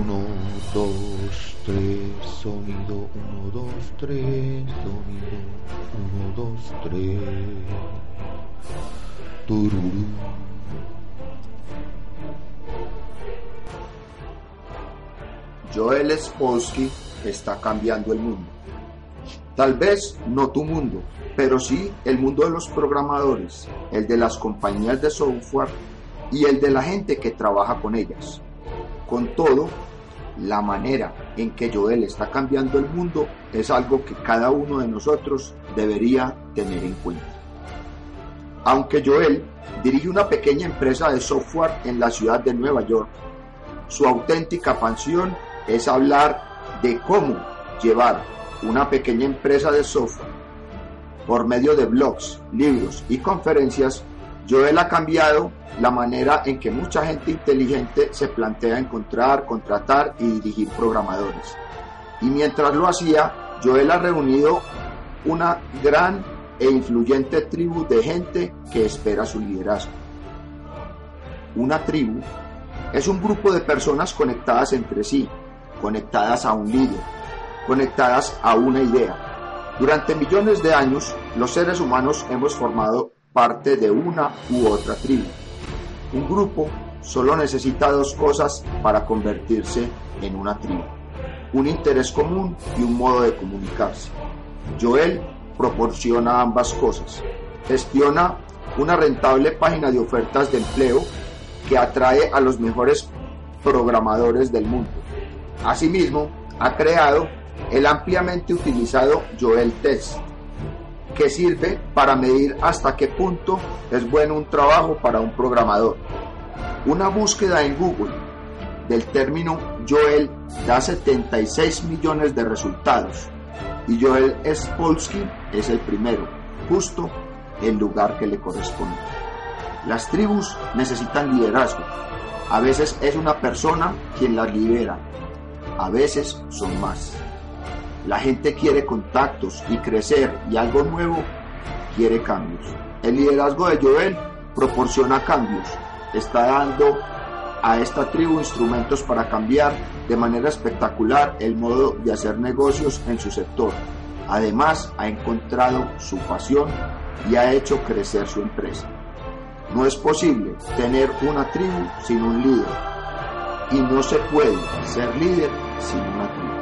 Uno, dos, tres, sonido. Uno, dos, tres, sonido. Uno, dos, tres. Tururú. Joel Spolsky está cambiando el mundo. Tal vez no tu mundo, pero sí el mundo de los programadores, el de las compañías de software y el de la gente que trabaja con ellas. Con todo, la manera en que Joel está cambiando el mundo es algo que cada uno de nosotros debería tener en cuenta. Aunque Joel dirige una pequeña empresa de software en la ciudad de Nueva York, su auténtica pasión es hablar de cómo llevar una pequeña empresa de software por medio de blogs, libros y conferencias. Joel ha cambiado la manera en que mucha gente inteligente se plantea encontrar, contratar y dirigir programadores. Y mientras lo hacía, Joel ha reunido una gran e influyente tribu de gente que espera su liderazgo. Una tribu es un grupo de personas conectadas entre sí, conectadas a un líder, conectadas a una idea. Durante millones de años, los seres humanos hemos formado parte de una u otra tribu. Un grupo solo necesita dos cosas para convertirse en una tribu. Un interés común y un modo de comunicarse. Joel proporciona ambas cosas. Gestiona una rentable página de ofertas de empleo que atrae a los mejores programadores del mundo. Asimismo, ha creado el ampliamente utilizado Joel Test, que sirve para medir hasta qué punto es bueno un trabajo para un programador. Una búsqueda en Google del término Joel da 76 millones de resultados y Joel Spolsky es el primero, justo el lugar que le corresponde. Las tribus necesitan liderazgo. A veces es una persona quien las lidera, a veces son más. La gente quiere contactos y crecer y algo nuevo quiere cambios. El liderazgo de Joel proporciona cambios. Está dando a esta tribu instrumentos para cambiar de manera espectacular el modo de hacer negocios en su sector. Además, ha encontrado su pasión y ha hecho crecer su empresa. No es posible tener una tribu sin un líder y no se puede ser líder sin una tribu.